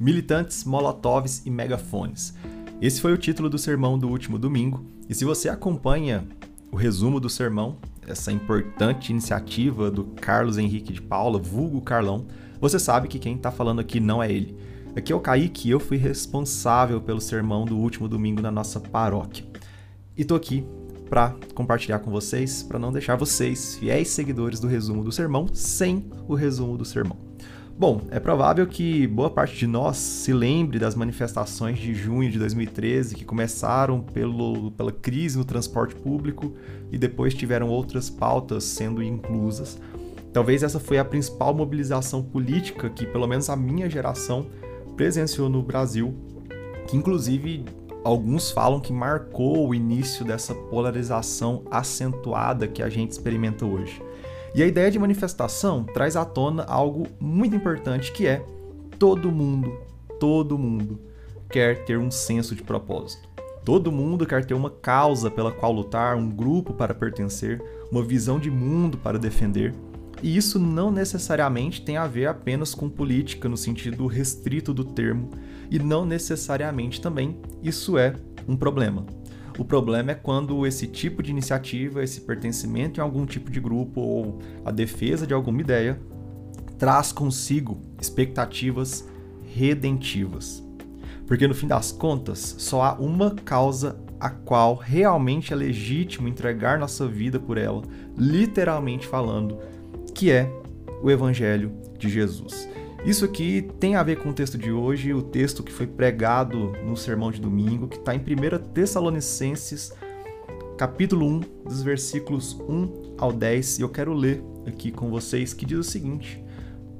Militantes, Molotovs e Megafones. Esse foi o título do sermão do último domingo, e se você acompanha o resumo do sermão, essa importante iniciativa do Carlos Henrique de Paula, vulgo Carlão, você sabe que quem está falando aqui não é ele. Aqui é o Kaique eu fui responsável pelo sermão do último domingo na nossa paróquia. E tô aqui para compartilhar com vocês, para não deixar vocês, fiéis seguidores do resumo do sermão, sem o resumo do sermão. Bom, é provável que boa parte de nós se lembre das manifestações de junho de 2013 que começaram pelo, pela crise no transporte público e depois tiveram outras pautas sendo inclusas. Talvez essa foi a principal mobilização política que, pelo menos a minha geração, presenciou no Brasil, que inclusive alguns falam que marcou o início dessa polarização acentuada que a gente experimenta hoje. E a ideia de manifestação traz à tona algo muito importante que é todo mundo, todo mundo quer ter um senso de propósito. Todo mundo quer ter uma causa pela qual lutar, um grupo para pertencer, uma visão de mundo para defender. E isso não necessariamente tem a ver apenas com política no sentido restrito do termo, e não necessariamente também isso é um problema. O problema é quando esse tipo de iniciativa, esse pertencimento em algum tipo de grupo ou a defesa de alguma ideia traz consigo expectativas redentivas. Porque no fim das contas, só há uma causa a qual realmente é legítimo entregar nossa vida por ela, literalmente falando, que é o Evangelho de Jesus. Isso aqui tem a ver com o texto de hoje, o texto que foi pregado no sermão de domingo, que está em 1 Tessalonicenses, capítulo 1, dos versículos 1 ao 10, e eu quero ler aqui com vocês, que diz o seguinte: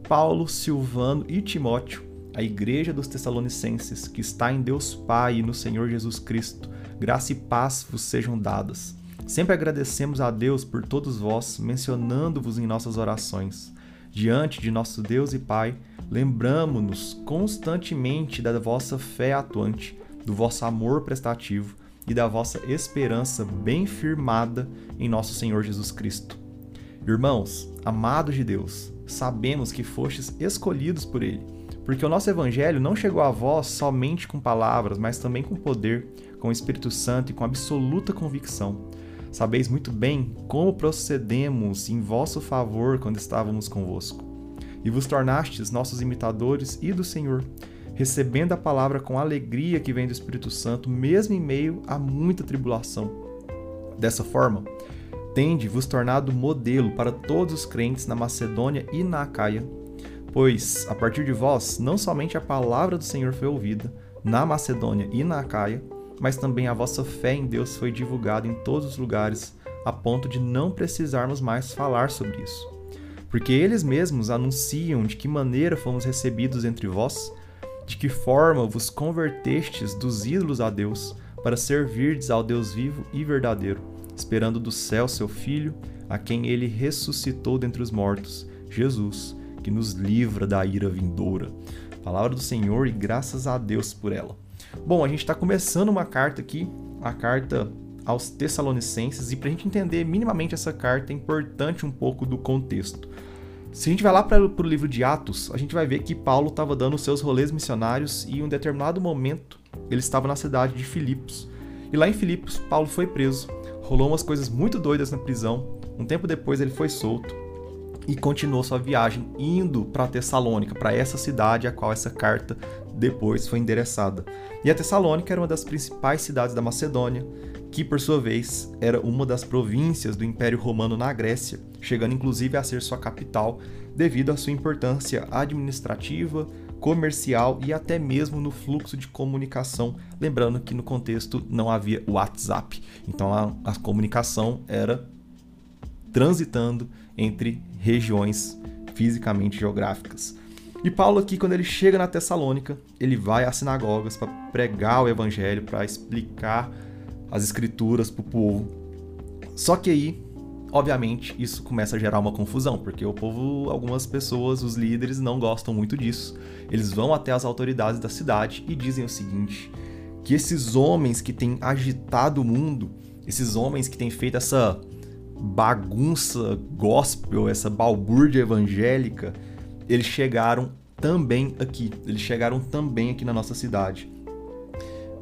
Paulo, Silvano e Timóteo, a igreja dos Tessalonicenses, que está em Deus Pai e no Senhor Jesus Cristo, graça e paz vos sejam dadas. Sempre agradecemos a Deus por todos vós, mencionando-vos em nossas orações diante de nosso Deus e Pai, lembramo-nos constantemente da vossa fé atuante, do vosso amor prestativo e da vossa esperança bem firmada em nosso Senhor Jesus Cristo. Irmãos, amados de Deus, sabemos que fostes escolhidos por Ele, porque o nosso Evangelho não chegou a vós somente com palavras, mas também com poder, com o Espírito Santo e com absoluta convicção Sabeis muito bem como procedemos em vosso favor quando estávamos convosco. E vos tornastes nossos imitadores e do Senhor, recebendo a palavra com alegria que vem do Espírito Santo, mesmo em meio a muita tribulação. Dessa forma, tende vos tornado modelo para todos os crentes na Macedônia e na Acaia, pois a partir de vós não somente a palavra do Senhor foi ouvida na Macedônia e na Acaia, mas também a vossa fé em Deus foi divulgada em todos os lugares, a ponto de não precisarmos mais falar sobre isso. Porque eles mesmos anunciam de que maneira fomos recebidos entre vós, de que forma vos convertestes dos ídolos a Deus, para servirdes ao Deus vivo e verdadeiro, esperando do céu seu Filho, a quem ele ressuscitou dentre os mortos, Jesus, que nos livra da ira vindoura. Palavra do Senhor e graças a Deus por ela. Bom, a gente está começando uma carta aqui, a carta aos Tessalonicenses, e para a gente entender minimamente essa carta é importante um pouco do contexto. Se a gente vai lá para o livro de Atos, a gente vai ver que Paulo estava dando seus rolês missionários e em um determinado momento ele estava na cidade de Filipos. E lá em Filipos, Paulo foi preso, rolou umas coisas muito doidas na prisão. Um tempo depois ele foi solto e continuou sua viagem indo para Tessalônica, para essa cidade a qual essa carta depois foi endereçada. E a Tessalônica era uma das principais cidades da Macedônia, que por sua vez era uma das províncias do Império Romano na Grécia, chegando inclusive a ser sua capital devido à sua importância administrativa, comercial e até mesmo no fluxo de comunicação, lembrando que no contexto não havia WhatsApp, então a, a comunicação era transitando entre regiões fisicamente geográficas. E Paulo aqui, quando ele chega na Tessalônica, ele vai às sinagogas para pregar o evangelho, para explicar as escrituras para o povo. Só que aí, obviamente, isso começa a gerar uma confusão, porque o povo, algumas pessoas, os líderes, não gostam muito disso. Eles vão até as autoridades da cidade e dizem o seguinte: que esses homens que têm agitado o mundo, esses homens que têm feito essa bagunça gospel, essa balbúrdia evangélica, eles chegaram também aqui. Eles chegaram também aqui na nossa cidade.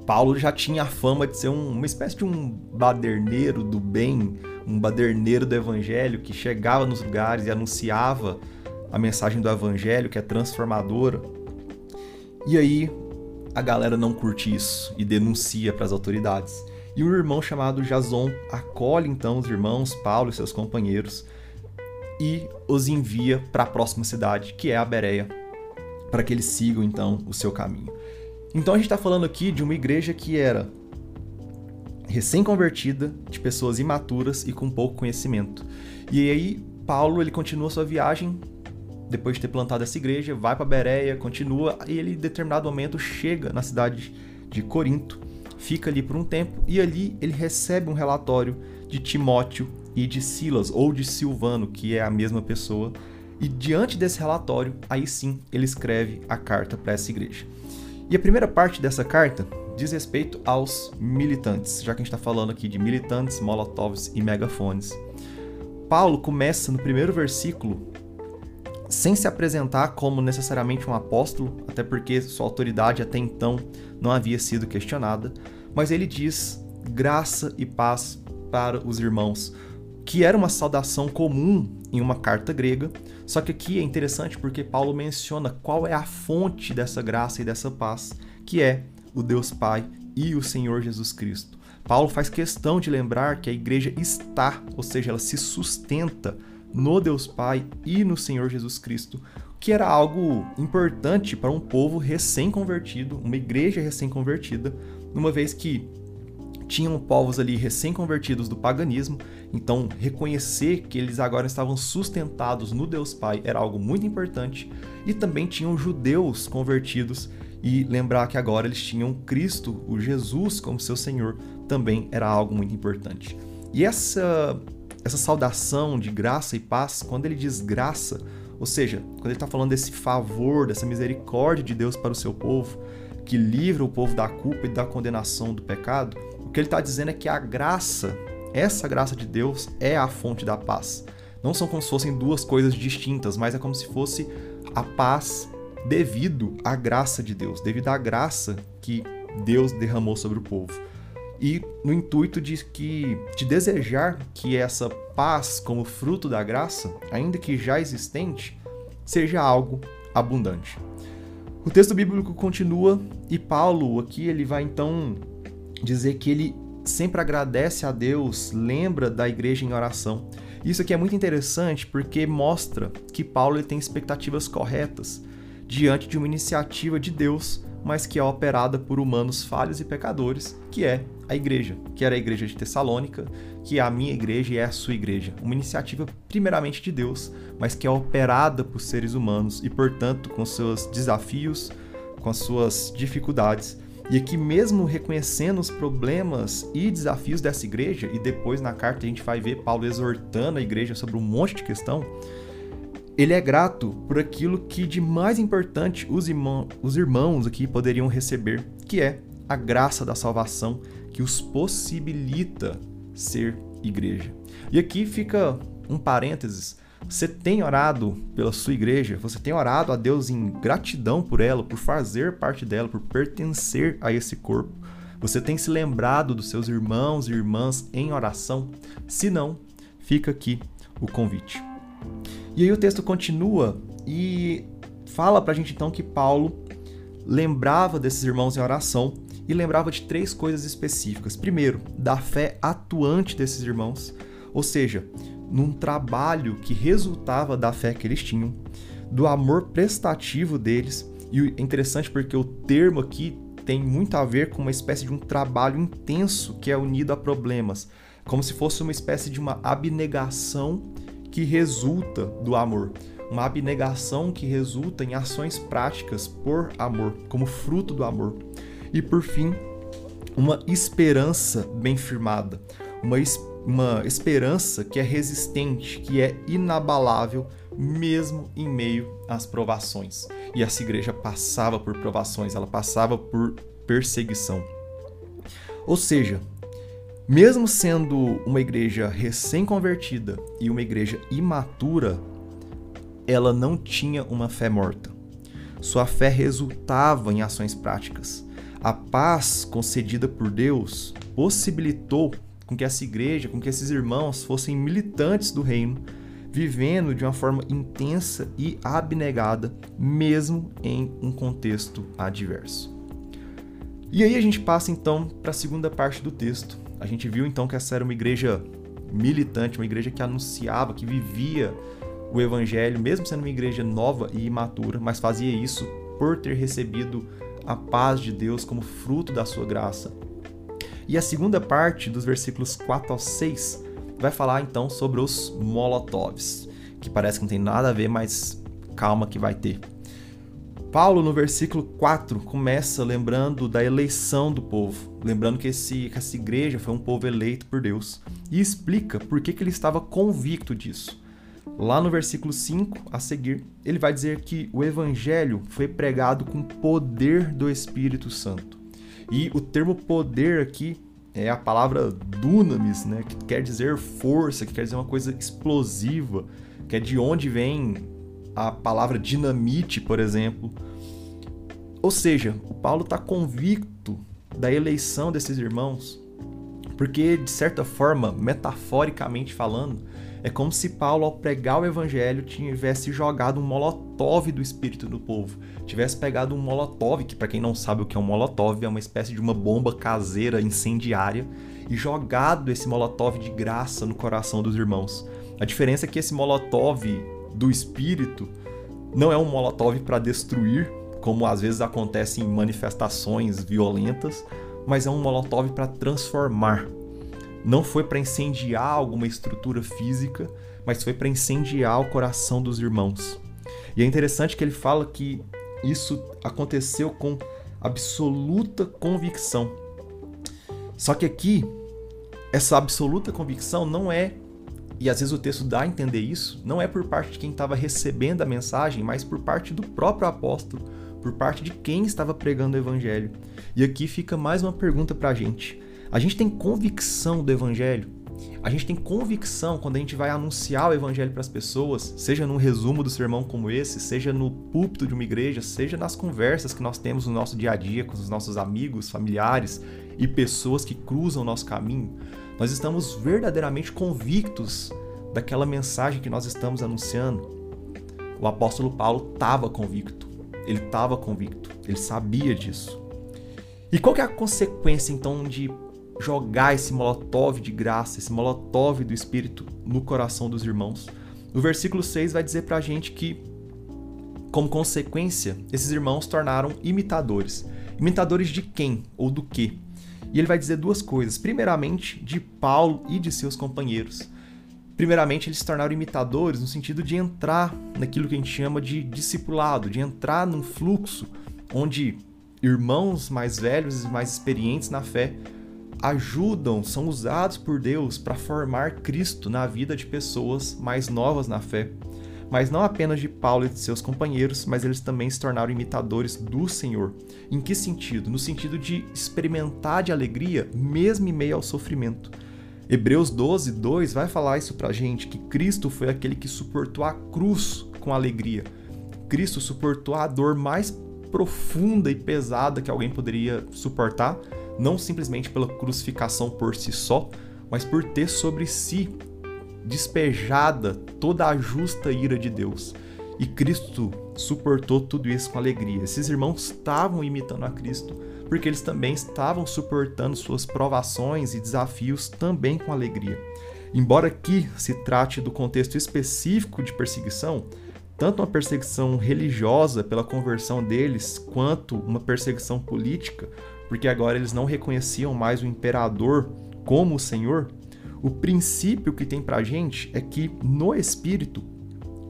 Paulo já tinha a fama de ser um, uma espécie de um baderneiro do bem, um baderneiro do evangelho que chegava nos lugares e anunciava a mensagem do evangelho que é transformadora. E aí a galera não curte isso e denuncia para as autoridades. E um irmão chamado Jason acolhe então os irmãos Paulo e seus companheiros e os envia para a próxima cidade, que é a Bereia, para que eles sigam então o seu caminho. Então a gente está falando aqui de uma igreja que era recém-convertida, de pessoas imaturas e com pouco conhecimento. E aí Paulo ele continua sua viagem depois de ter plantado essa igreja, vai para Bereia, continua e ele em determinado momento chega na cidade de Corinto, fica ali por um tempo e ali ele recebe um relatório de Timóteo e de Silas ou de Silvano, que é a mesma pessoa. E diante desse relatório, aí sim ele escreve a carta para essa igreja. E a primeira parte dessa carta diz respeito aos militantes, já que a gente está falando aqui de militantes, molotovs e megafones. Paulo começa no primeiro versículo sem se apresentar como necessariamente um apóstolo, até porque sua autoridade até então não havia sido questionada, mas ele diz graça e paz para os irmãos, que era uma saudação comum em uma carta grega, só que aqui é interessante porque Paulo menciona qual é a fonte dessa graça e dessa paz, que é o Deus Pai e o Senhor Jesus Cristo. Paulo faz questão de lembrar que a igreja está, ou seja, ela se sustenta no Deus Pai e no Senhor Jesus Cristo, que era algo importante para um povo recém-convertido, uma igreja recém-convertida, uma vez que tinham povos ali recém-convertidos do paganismo, então reconhecer que eles agora estavam sustentados no Deus Pai era algo muito importante, e também tinham judeus convertidos e lembrar que agora eles tinham Cristo, o Jesus, como seu Senhor, também era algo muito importante. E essa essa saudação de graça e paz, quando ele diz graça, ou seja, quando ele está falando desse favor, dessa misericórdia de Deus para o seu povo, que livra o povo da culpa e da condenação do pecado, o que ele está dizendo é que a graça, essa graça de Deus, é a fonte da paz. Não são como se fossem duas coisas distintas, mas é como se fosse a paz devido à graça de Deus, devido à graça que Deus derramou sobre o povo e no intuito de que de desejar que essa paz como fruto da graça, ainda que já existente, seja algo abundante. O texto bíblico continua e Paulo aqui ele vai então dizer que ele sempre agradece a Deus, lembra da igreja em oração. Isso aqui é muito interessante porque mostra que Paulo ele tem expectativas corretas diante de uma iniciativa de Deus, mas que é operada por humanos falhos e pecadores, que é a igreja, que era a igreja de Tessalônica, que é a minha igreja e é a sua igreja. Uma iniciativa primeiramente de Deus, mas que é operada por seres humanos e, portanto, com seus desafios, com as suas dificuldades. E aqui, mesmo reconhecendo os problemas e desafios dessa igreja, e depois na carta a gente vai ver Paulo exortando a igreja sobre um monte de questão, ele é grato por aquilo que de mais importante os, irmão, os irmãos aqui poderiam receber, que é a graça da salvação que os possibilita ser igreja. E aqui fica um parênteses. Você tem orado pela sua igreja? Você tem orado a Deus em gratidão por ela, por fazer parte dela, por pertencer a esse corpo? Você tem se lembrado dos seus irmãos e irmãs em oração? Se não, fica aqui o convite. E aí o texto continua e fala pra gente então que Paulo lembrava desses irmãos em oração e lembrava de três coisas específicas. Primeiro, da fé atuante desses irmãos, ou seja, num trabalho que resultava da fé que eles tinham, do amor prestativo deles, e é interessante porque o termo aqui tem muito a ver com uma espécie de um trabalho intenso que é unido a problemas, como se fosse uma espécie de uma abnegação que resulta do amor, uma abnegação que resulta em ações práticas por amor, como fruto do amor. E por fim, uma esperança bem firmada, uma, uma esperança que é resistente, que é inabalável, mesmo em meio às provações. E essa igreja passava por provações, ela passava por perseguição. Ou seja, mesmo sendo uma igreja recém-convertida e uma igreja imatura, ela não tinha uma fé morta. sua fé resultava em ações práticas. A paz concedida por Deus possibilitou com que essa igreja, com que esses irmãos fossem militantes do reino, vivendo de uma forma intensa e abnegada, mesmo em um contexto adverso. E aí a gente passa então para a segunda parte do texto. A gente viu então que essa era uma igreja militante, uma igreja que anunciava, que vivia o evangelho, mesmo sendo uma igreja nova e imatura, mas fazia isso por ter recebido a paz de Deus como fruto da sua graça. E a segunda parte, dos versículos 4 ao 6, vai falar então sobre os molotovs, que parece que não tem nada a ver, mas calma que vai ter. Paulo, no versículo 4, começa lembrando da eleição do povo, lembrando que, esse, que essa igreja foi um povo eleito por Deus, e explica por que, que ele estava convicto disso. Lá no versículo 5, a seguir, ele vai dizer que o evangelho foi pregado com poder do Espírito Santo. E o termo poder aqui é a palavra dunamis, né, que quer dizer força, que quer dizer uma coisa explosiva, que é de onde vem a palavra dinamite, por exemplo. Ou seja, o Paulo está convicto da eleição desses irmãos, porque, de certa forma, metaforicamente falando, é como se Paulo, ao pregar o evangelho, tivesse jogado um molotov do espírito do povo. Tivesse pegado um molotov, que para quem não sabe o que é um molotov, é uma espécie de uma bomba caseira incendiária, e jogado esse molotov de graça no coração dos irmãos. A diferença é que esse molotov do espírito não é um molotov para destruir, como às vezes acontece em manifestações violentas, mas é um molotov para transformar. Não foi para incendiar alguma estrutura física, mas foi para incendiar o coração dos irmãos. E é interessante que ele fala que isso aconteceu com absoluta convicção. Só que aqui, essa absoluta convicção não é e às vezes o texto dá a entender isso, não é por parte de quem estava recebendo a mensagem, mas por parte do próprio apóstolo, por parte de quem estava pregando o evangelho. E aqui fica mais uma pergunta para a gente. A gente tem convicção do evangelho? A gente tem convicção quando a gente vai anunciar o evangelho para as pessoas, seja num resumo do sermão como esse, seja no púlpito de uma igreja, seja nas conversas que nós temos no nosso dia a dia com os nossos amigos, familiares e pessoas que cruzam o nosso caminho. Nós estamos verdadeiramente convictos daquela mensagem que nós estamos anunciando. O apóstolo Paulo estava convicto. Ele estava convicto. Ele sabia disso. E qual que é a consequência então de jogar esse molotov de graça, esse molotov do espírito no coração dos irmãos? O versículo 6 vai dizer pra gente que como consequência, esses irmãos tornaram imitadores. Imitadores de quem ou do que? E ele vai dizer duas coisas. Primeiramente, de Paulo e de seus companheiros. Primeiramente, eles se tornaram imitadores no sentido de entrar naquilo que a gente chama de discipulado, de entrar num fluxo onde irmãos mais velhos e mais experientes na fé ajudam, são usados por Deus para formar Cristo na vida de pessoas mais novas na fé mas não apenas de Paulo e de seus companheiros, mas eles também se tornaram imitadores do Senhor. Em que sentido? No sentido de experimentar de alegria mesmo em meio ao sofrimento. Hebreus 12, 2 vai falar isso pra gente, que Cristo foi aquele que suportou a cruz com alegria. Cristo suportou a dor mais profunda e pesada que alguém poderia suportar, não simplesmente pela crucificação por si só, mas por ter sobre si despejada toda a justa ira de Deus. E Cristo suportou tudo isso com alegria. Esses irmãos estavam imitando a Cristo, porque eles também estavam suportando suas provações e desafios também com alegria. Embora aqui se trate do contexto específico de perseguição, tanto uma perseguição religiosa pela conversão deles, quanto uma perseguição política, porque agora eles não reconheciam mais o imperador como o Senhor, o princípio que tem pra gente é que no espírito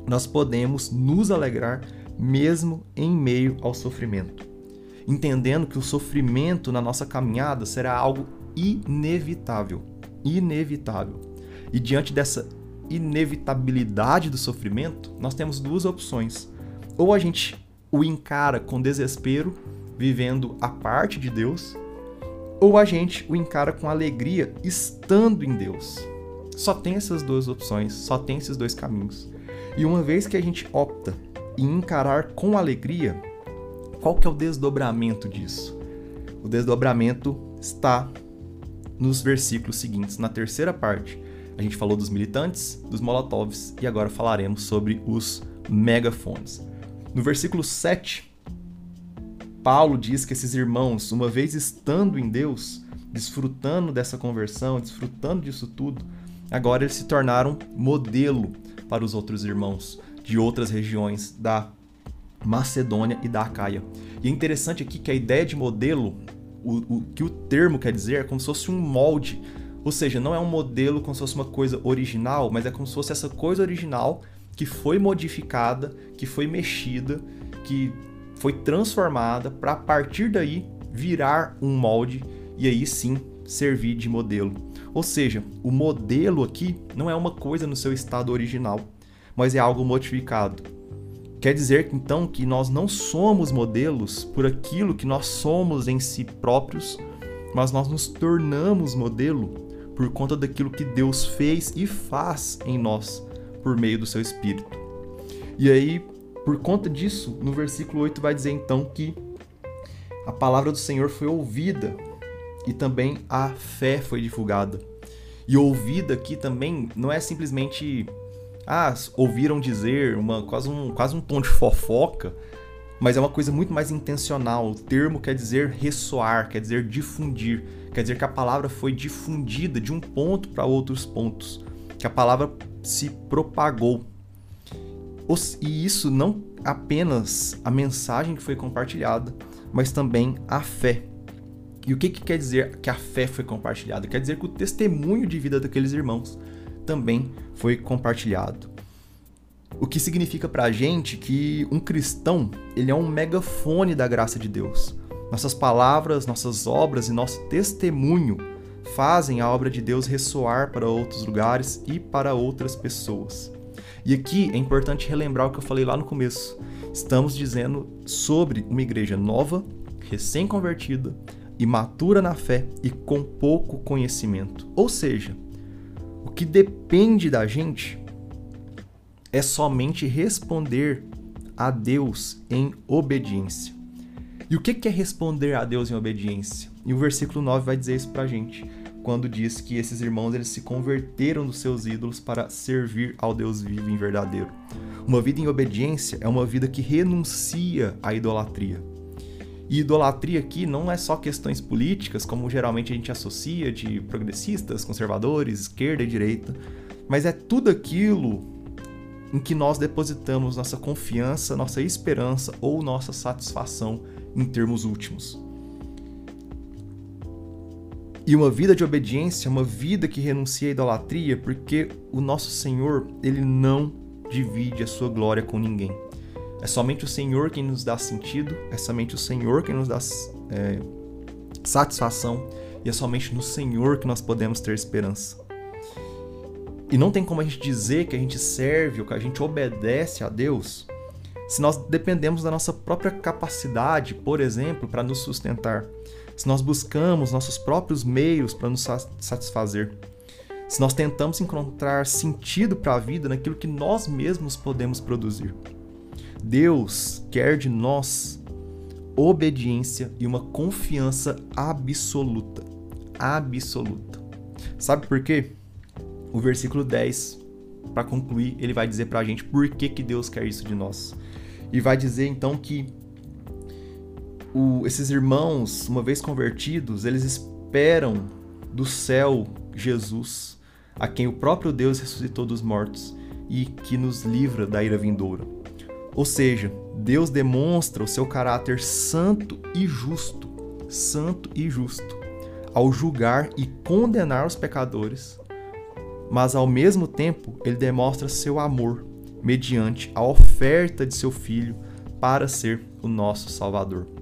nós podemos nos alegrar mesmo em meio ao sofrimento, entendendo que o sofrimento na nossa caminhada será algo inevitável, inevitável. E diante dessa inevitabilidade do sofrimento, nós temos duas opções. Ou a gente o encara com desespero, vivendo a parte de Deus, ou a gente o encara com alegria estando em Deus. Só tem essas duas opções, só tem esses dois caminhos. E uma vez que a gente opta em encarar com alegria, qual que é o desdobramento disso? O desdobramento está nos versículos seguintes, na terceira parte. A gente falou dos militantes, dos molotovs e agora falaremos sobre os megafones. No versículo 7, Paulo diz que esses irmãos, uma vez estando em Deus, desfrutando dessa conversão, desfrutando disso tudo, agora eles se tornaram modelo para os outros irmãos de outras regiões da Macedônia e da Acaia. E é interessante aqui que a ideia de modelo, o, o que o termo quer dizer, é como se fosse um molde. Ou seja, não é um modelo como se fosse uma coisa original, mas é como se fosse essa coisa original que foi modificada, que foi mexida, que foi transformada para a partir daí virar um molde e aí sim servir de modelo. Ou seja, o modelo aqui não é uma coisa no seu estado original, mas é algo modificado. Quer dizer então que nós não somos modelos por aquilo que nós somos em si próprios, mas nós nos tornamos modelo por conta daquilo que Deus fez e faz em nós por meio do seu Espírito. E aí, por conta disso, no versículo 8 vai dizer então que a palavra do Senhor foi ouvida e também a fé foi divulgada. E ouvida aqui também não é simplesmente ah, ouviram dizer, uma, quase, um, quase um tom de fofoca, mas é uma coisa muito mais intencional. O termo quer dizer ressoar, quer dizer difundir, quer dizer que a palavra foi difundida de um ponto para outros pontos, que a palavra se propagou. E isso não apenas a mensagem que foi compartilhada, mas também a fé. E o que, que quer dizer que a fé foi compartilhada? Quer dizer que o testemunho de vida daqueles irmãos também foi compartilhado. O que significa para a gente que um cristão ele é um megafone da graça de Deus. Nossas palavras, nossas obras e nosso testemunho fazem a obra de Deus ressoar para outros lugares e para outras pessoas. E aqui é importante relembrar o que eu falei lá no começo. Estamos dizendo sobre uma igreja nova, recém-convertida, imatura na fé e com pouco conhecimento. Ou seja, o que depende da gente é somente responder a Deus em obediência. E o que é responder a Deus em obediência? E o versículo 9 vai dizer isso pra gente, quando diz que esses irmãos eles se converteram dos seus ídolos para servir ao Deus vivo e verdadeiro. Uma vida em obediência é uma vida que renuncia à idolatria. E idolatria aqui não é só questões políticas, como geralmente a gente associa de progressistas, conservadores, esquerda e direita, mas é tudo aquilo em que nós depositamos nossa confiança, nossa esperança ou nossa satisfação em termos últimos. E uma vida de obediência, uma vida que renuncia à idolatria, porque o nosso Senhor, ele não divide a sua glória com ninguém. É somente o Senhor quem nos dá sentido, é somente o Senhor quem nos dá é, satisfação e é somente no Senhor que nós podemos ter esperança. E não tem como a gente dizer que a gente serve ou que a gente obedece a Deus se nós dependemos da nossa própria capacidade, por exemplo, para nos sustentar. Se nós buscamos nossos próprios meios para nos satisfazer. Se nós tentamos encontrar sentido para a vida naquilo que nós mesmos podemos produzir. Deus quer de nós obediência e uma confiança absoluta. Absoluta. Sabe por quê? O versículo 10, para concluir, ele vai dizer para a gente por que, que Deus quer isso de nós. E vai dizer então que o, esses irmãos, uma vez convertidos, eles esperam do céu Jesus, a quem o próprio Deus ressuscitou dos mortos e que nos livra da ira vindoura. Ou seja, Deus demonstra o seu caráter santo e justo, santo e justo, ao julgar e condenar os pecadores, mas ao mesmo tempo ele demonstra seu amor mediante a oferta de seu filho para ser o nosso Salvador.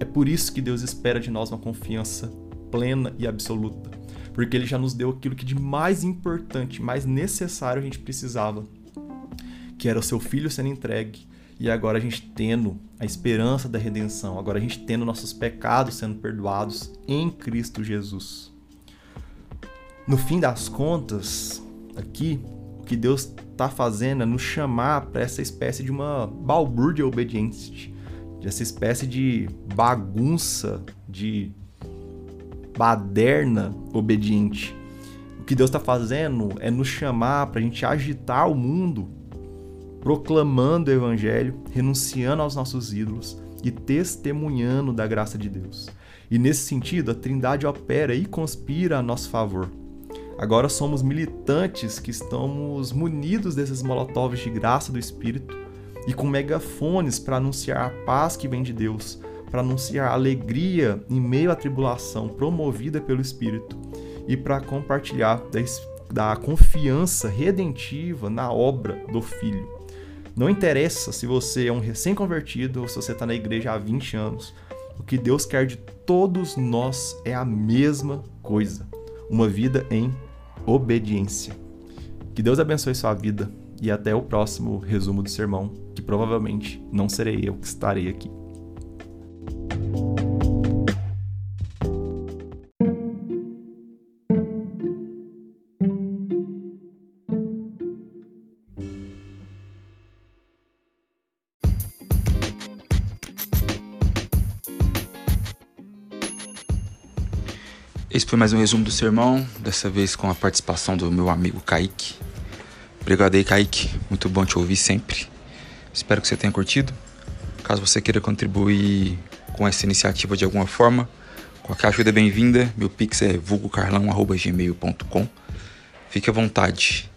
É por isso que Deus espera de nós uma confiança plena e absoluta, porque ele já nos deu aquilo que de mais importante, mais necessário a gente precisava que era o seu filho sendo entregue, e agora a gente tendo a esperança da redenção, agora a gente tendo nossos pecados sendo perdoados em Cristo Jesus. No fim das contas, aqui, o que Deus está fazendo é nos chamar para essa espécie de uma balbúrdia obediente, dessa espécie de bagunça, de baderna obediente. O que Deus está fazendo é nos chamar para a gente agitar o mundo, proclamando o Evangelho, renunciando aos nossos ídolos e testemunhando da graça de Deus. E nesse sentido, a Trindade opera e conspira a nosso favor. Agora somos militantes que estamos munidos desses molotovs de graça do Espírito e com megafones para anunciar a paz que vem de Deus, para anunciar alegria em meio à tribulação promovida pelo Espírito e para compartilhar da, da confiança redentiva na obra do Filho. Não interessa se você é um recém-convertido ou se você está na igreja há 20 anos. O que Deus quer de todos nós é a mesma coisa: uma vida em obediência. Que Deus abençoe sua vida e até o próximo resumo do sermão, que provavelmente não serei eu que estarei aqui. Esse foi mais um resumo do sermão, dessa vez com a participação do meu amigo Kaique. Obrigado aí, Kaique. Muito bom te ouvir sempre. Espero que você tenha curtido. Caso você queira contribuir com essa iniciativa de alguma forma, qualquer ajuda é bem-vinda. Meu pix é vulgocarlão.gmail.com. Fique à vontade.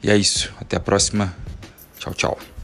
E é isso. Até a próxima. Tchau, tchau.